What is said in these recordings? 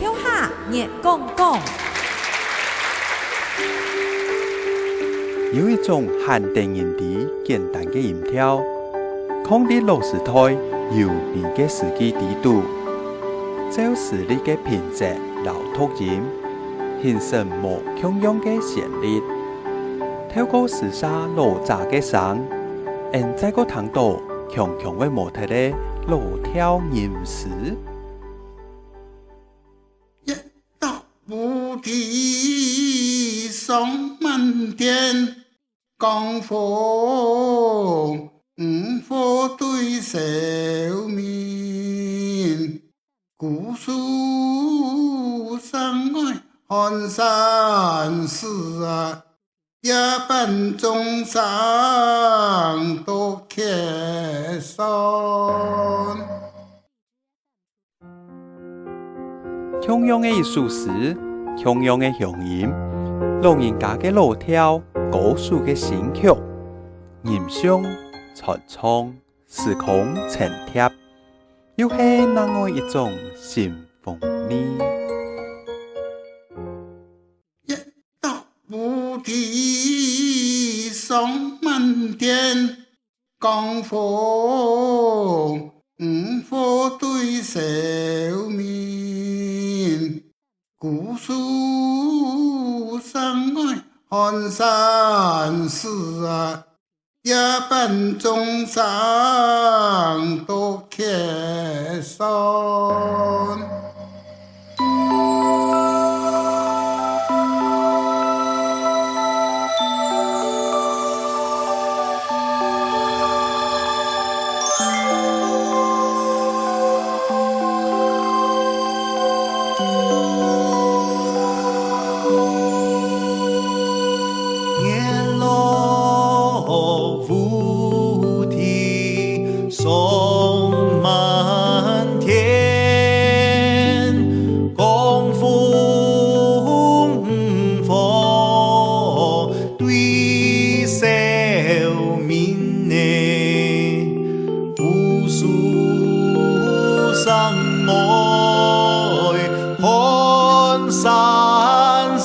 跳下热公公。有一种限定人的简单的音调，抗的老师台有你嘅司机地度，就是你嘅品质老突音，形成无强样嘅旋律，透过时沙老杂嘅声，人在个堂度强强嘅模特咧老跳吟诗。无敌上满天，江风五火对手面，古树山外寒山寺啊，一班中上都开山。同样的一首诗，同样的乡音，老人家嘅老跳，歌手嘅新曲，吟诵、传唱，时空呈贴，又是那样一种新风呢？一到无敌上满天，江风五火对手面，古书山外寒山寺啊夜半钟声到客船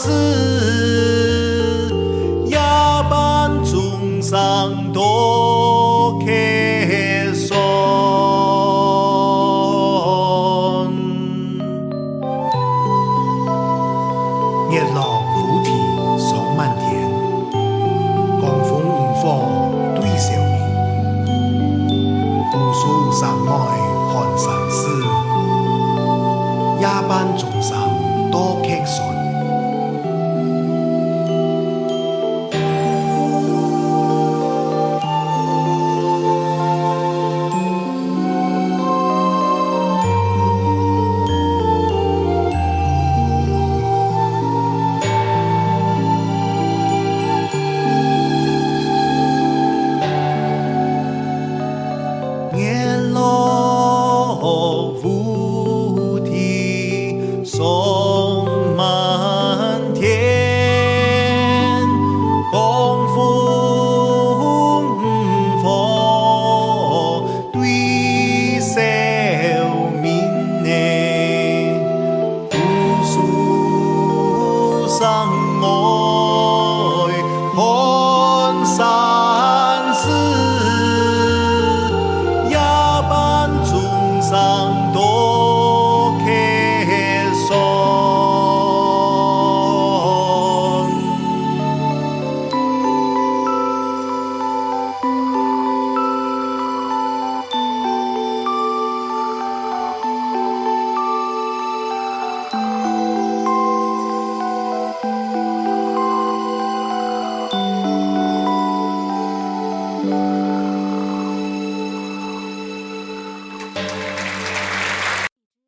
是夜半钟声到客船。日落乌啼霜满天，江风无火对愁眠。姑苏山外寒山寺，夜半。生我。